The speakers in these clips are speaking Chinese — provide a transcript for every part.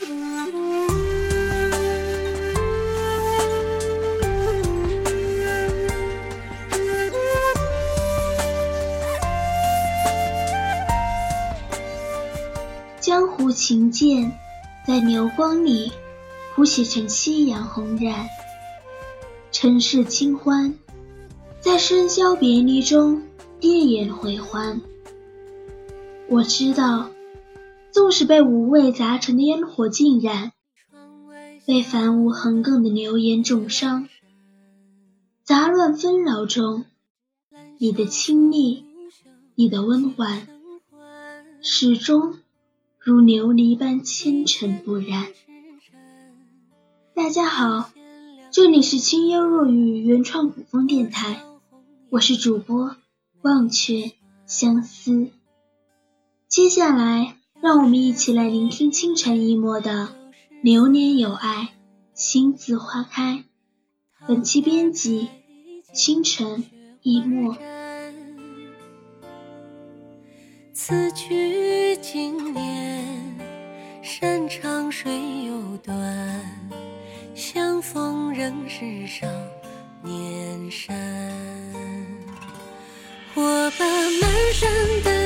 江湖琴剑在流光里谱写成夕阳红染，尘世清欢在笙箫别离中夜夜回环。我知道，纵使被五味杂陈的烟火浸染，被凡物横亘的流言重伤，杂乱纷扰中，你的清丽，你的温婉，始终。如琉璃般纤尘不染。大家好，这里是清幽若雨原创古风电台，我是主播忘却相思。接下来，让我们一起来聆听清晨一墨的《流年有爱，心自花开》。本期编辑：清晨一墨。此去经年，山长水又短，相逢仍是少年山。我把满山的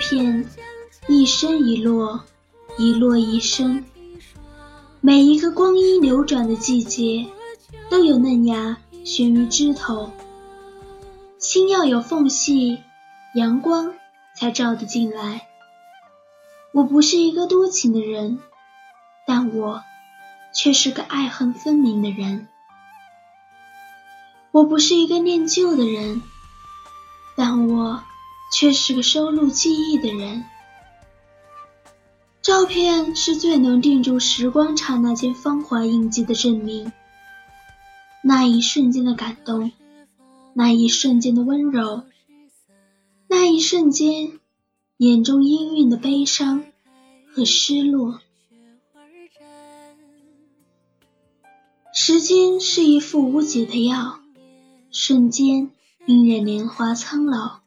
片，一生一落。一落一生，每一个光阴流转的季节，都有嫩芽悬于枝头。心要有缝隙，阳光才照得进来。我不是一个多情的人，但我却是个爱恨分明的人。我不是一个念旧的人，但我却是个收录记忆的人。照片是最能定住时光刹那间芳华印记的证明。那一瞬间的感动，那一瞬间的温柔，那一瞬间眼中氤氲的悲伤和失落。时间是一副无解的药，瞬间令人年华苍老。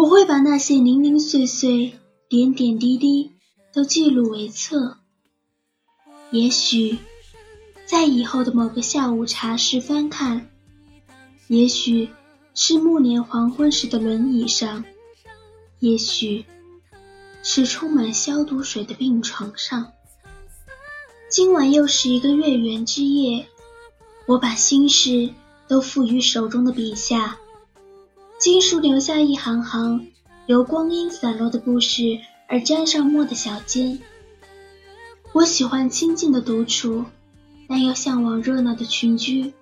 我会把那些零零碎碎。点点滴滴都记录为册。也许在以后的某个下午茶时翻看，也许是暮年黄昏时的轮椅上，也许是充满消毒水的病床上。今晚又是一个月圆之夜，我把心事都付于手中的笔下，金属留下一行行。由光阴散落的故事而沾上墨的小笺。我喜欢清静的独处，但又向往热闹的群居。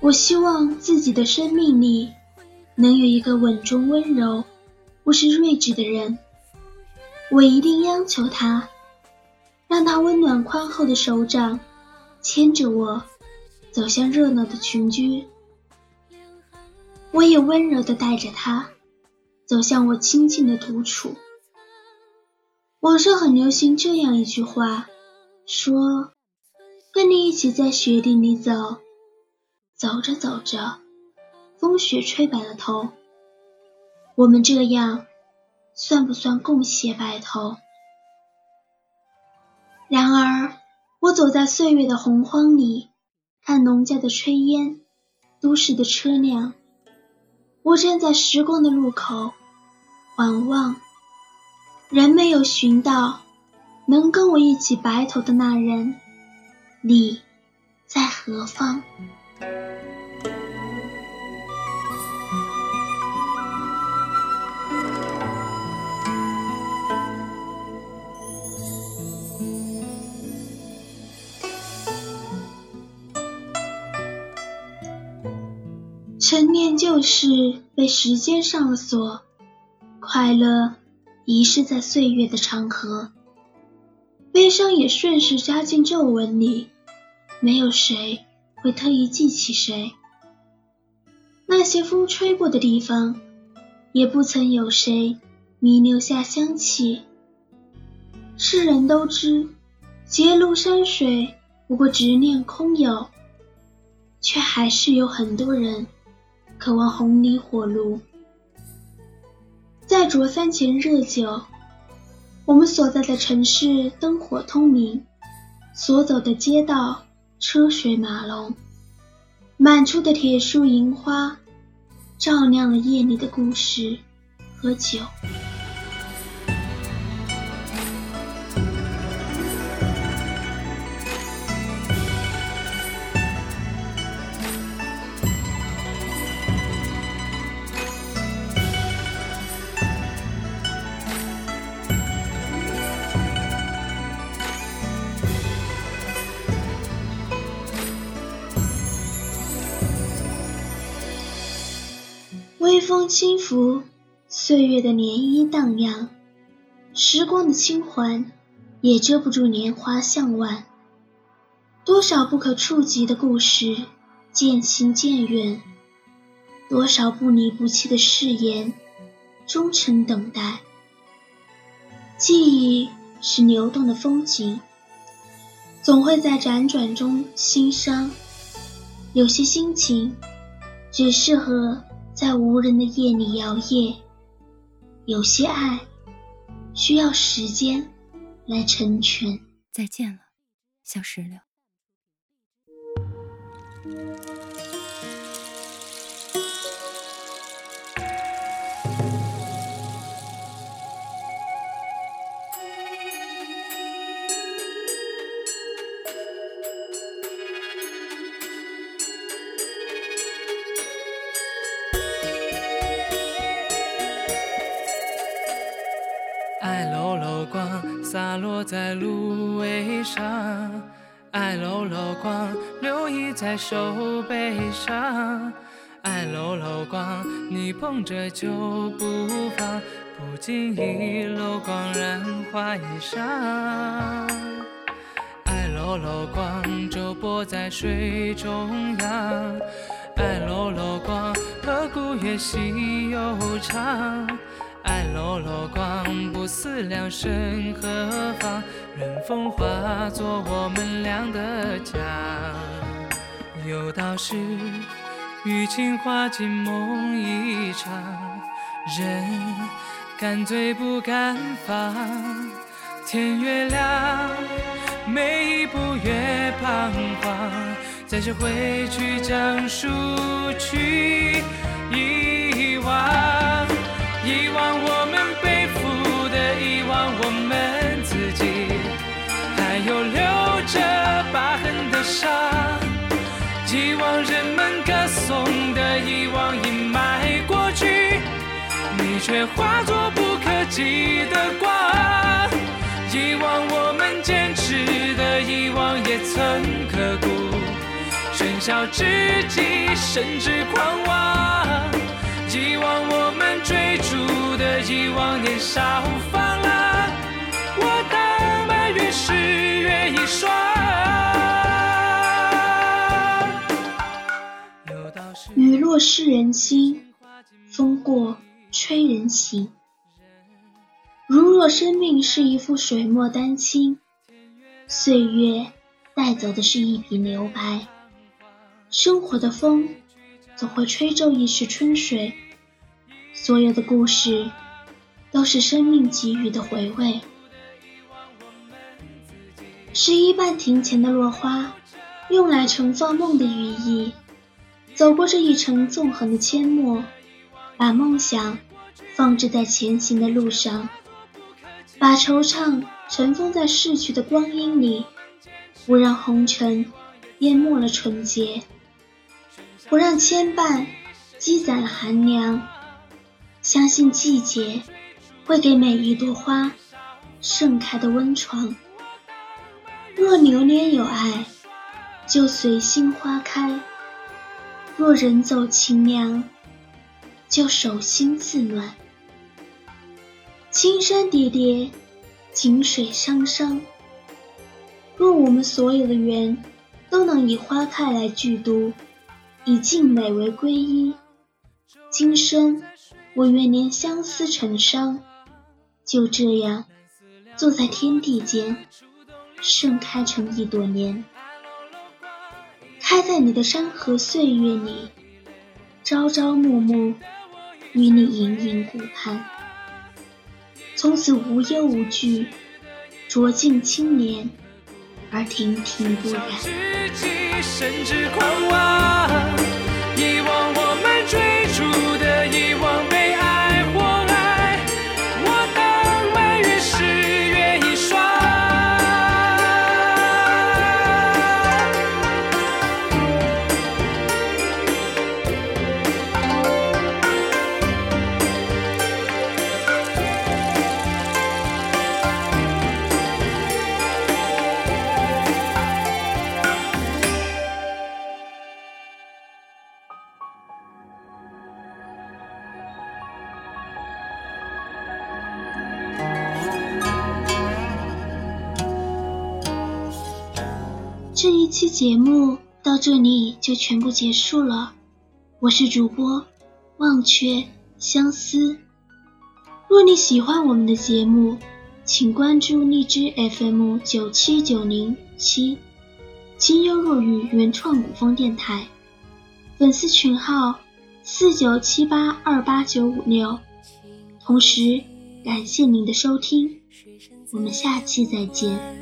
我希望自己的生命里能有一个稳重温柔、不失睿智的人。我一定央求他，让他温暖宽厚的手掌牵着我走向热闹的群居。我也温柔地带着他。走向我清静的独处。网上很流行这样一句话，说：“跟你一起在雪地里走，走着走着，风雪吹白了头。我们这样算不算共携白头？”然而，我走在岁月的洪荒里，看农家的炊烟，都市的车辆。我站在时光的路口。缓望，仍没有寻到能跟我一起白头的那人，你在何方？陈年旧事被时间上了锁。快乐遗失在岁月的长河，悲伤也顺势扎进皱纹里。没有谁会特意记起谁，那些风吹过的地方，也不曾有谁弥留下香气。世人都知，结庐山水不过执念空有，却还是有很多人渴望红泥火炉。再酌三钱热酒，我们所在的城市灯火通明，所走的街道车水马龙，满处的铁树银花，照亮了夜里的故事和酒。微风轻拂，岁月的涟漪荡漾，时光的轻缓也遮不住年华向晚。多少不可触及的故事，渐行渐远；多少不离不弃的誓言，忠诚等待。记忆是流动的风景，总会在辗转中心伤。有些心情，只适合。在无人的夜里摇曳，有些爱需要时间来成全。再见了，小石榴。洒落在芦苇上，爱搂搂光，留意在手背上。爱搂搂光，你捧着就不放，不经意漏光染花衣裳。爱搂搂光，舟泊在水中央。爱搂搂光，何故越戏悠长？爱搂搂光，不思量身何方，任风化作我们俩的家。有道是，余情化进梦一场，人敢醉不敢放。天越亮，每一步越彷徨，在谁会去讲述去痕的伤。遗忘人们歌颂的，遗忘阴霾过去，你却化作不可及的光。遗忘我们坚持的，遗忘也曾刻骨，喧嚣之际，甚至狂妄。遗忘我们追逐的，遗忘年少放雨落湿人心，风过吹人醒。如若生命是一幅水墨丹青，岁月带走的是一笔留白。生活的风。总会吹皱一池春水，所有的故事都是生命给予的回味。十一半庭前的落花，用来盛放梦的羽翼。走过这一程纵横的阡陌，把梦想放置在前行的路上，把惆怅尘封在逝去的光阴里，不让红尘淹没了纯洁。不让牵绊积攒了寒凉，相信季节会给每一朵花盛开的温床。若流年有爱，就随心花开；若人走清凉，就手心自暖。青山叠叠，井水汤汤。若我们所有的缘都能以花开来剧读。以静美为皈依，今生我愿连相思成伤，就这样坐在天地间，盛开成一朵莲。开在你的山河岁月里，朝朝暮暮与你盈盈顾盼。从此无忧无惧，濯尽清涟而亭亭不染。期节目到这里就全部结束了，我是主播忘却相思。若你喜欢我们的节目，请关注荔枝 FM 九七九零七，清幽若雨原创古风电台，粉丝群号四九七八二八九五六。同时，感谢您的收听，我们下期再见。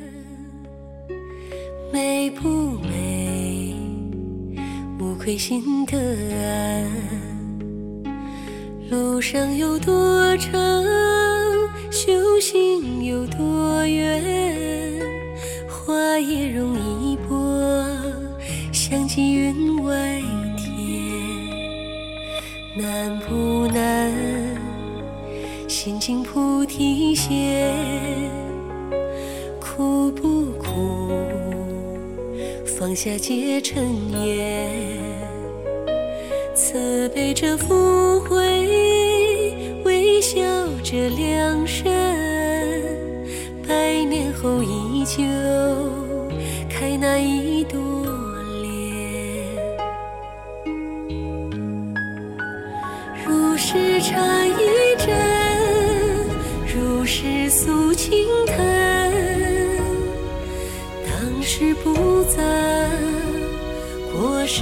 美不美？无愧心得安。路上有多长，修行有多远？花叶容一波，香积云外天。难不难？心经菩提线。放下皆尘烟，慈悲着福慧，微笑着良善，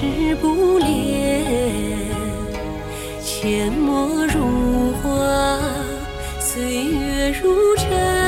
时不恋，阡陌如花，岁月如尘，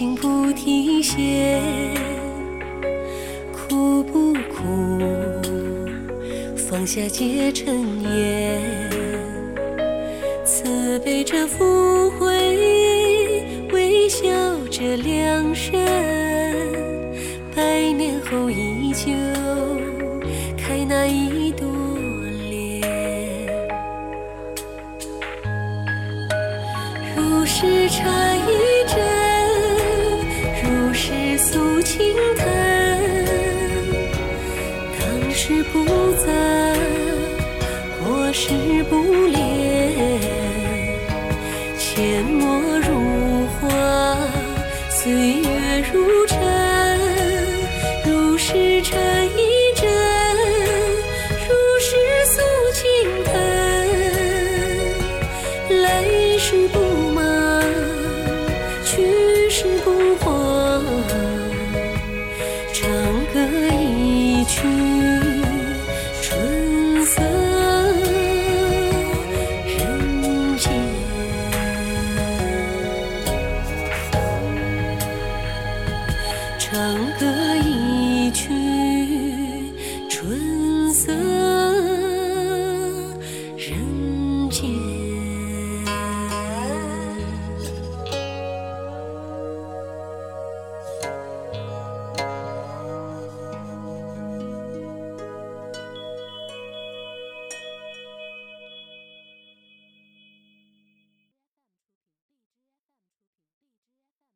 心经菩提线，苦不苦？放下皆尘烟，慈悲着福慧，微笑着良善，百年后依旧开那一朵高歌一曲。